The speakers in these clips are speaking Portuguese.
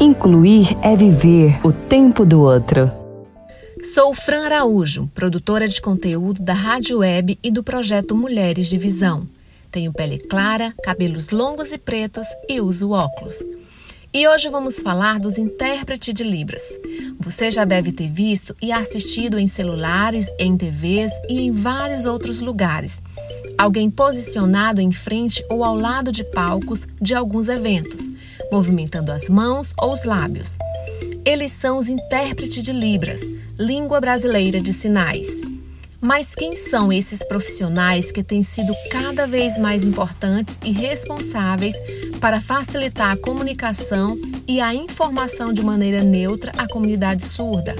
Incluir é viver o tempo do outro. Sou Fran Araújo, produtora de conteúdo da Rádio Web e do projeto Mulheres de Visão. Tenho pele clara, cabelos longos e pretos e uso óculos. E hoje vamos falar dos intérpretes de Libras. Você já deve ter visto e assistido em celulares, em TVs e em vários outros lugares. Alguém posicionado em frente ou ao lado de palcos de alguns eventos movimentando as mãos ou os lábios. Eles são os intérpretes de Libras, língua brasileira de sinais. Mas quem são esses profissionais que têm sido cada vez mais importantes e responsáveis para facilitar a comunicação e a informação de maneira neutra à comunidade surda?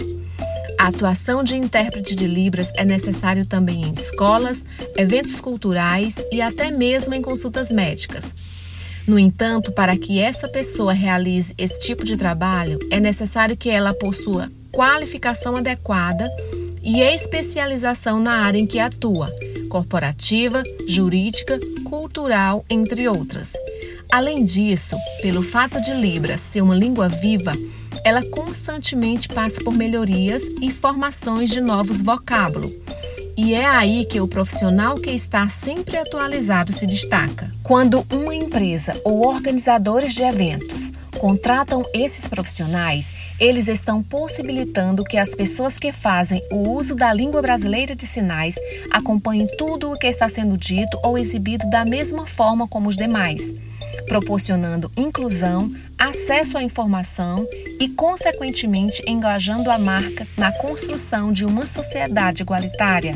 A atuação de intérprete de Libras é necessário também em escolas, eventos culturais e até mesmo em consultas médicas. No entanto, para que essa pessoa realize esse tipo de trabalho, é necessário que ela possua qualificação adequada e especialização na área em que atua, corporativa, jurídica, cultural, entre outras. Além disso, pelo fato de Libras ser uma língua viva, ela constantemente passa por melhorias e formações de novos vocábulos e é aí que o profissional que está sempre atualizado se destaca. Quando uma empresa ou organizadores de eventos contratam esses profissionais, eles estão possibilitando que as pessoas que fazem o uso da língua brasileira de sinais acompanhem tudo o que está sendo dito ou exibido da mesma forma como os demais, proporcionando inclusão, acesso à informação e, consequentemente, engajando a marca na construção de uma sociedade igualitária.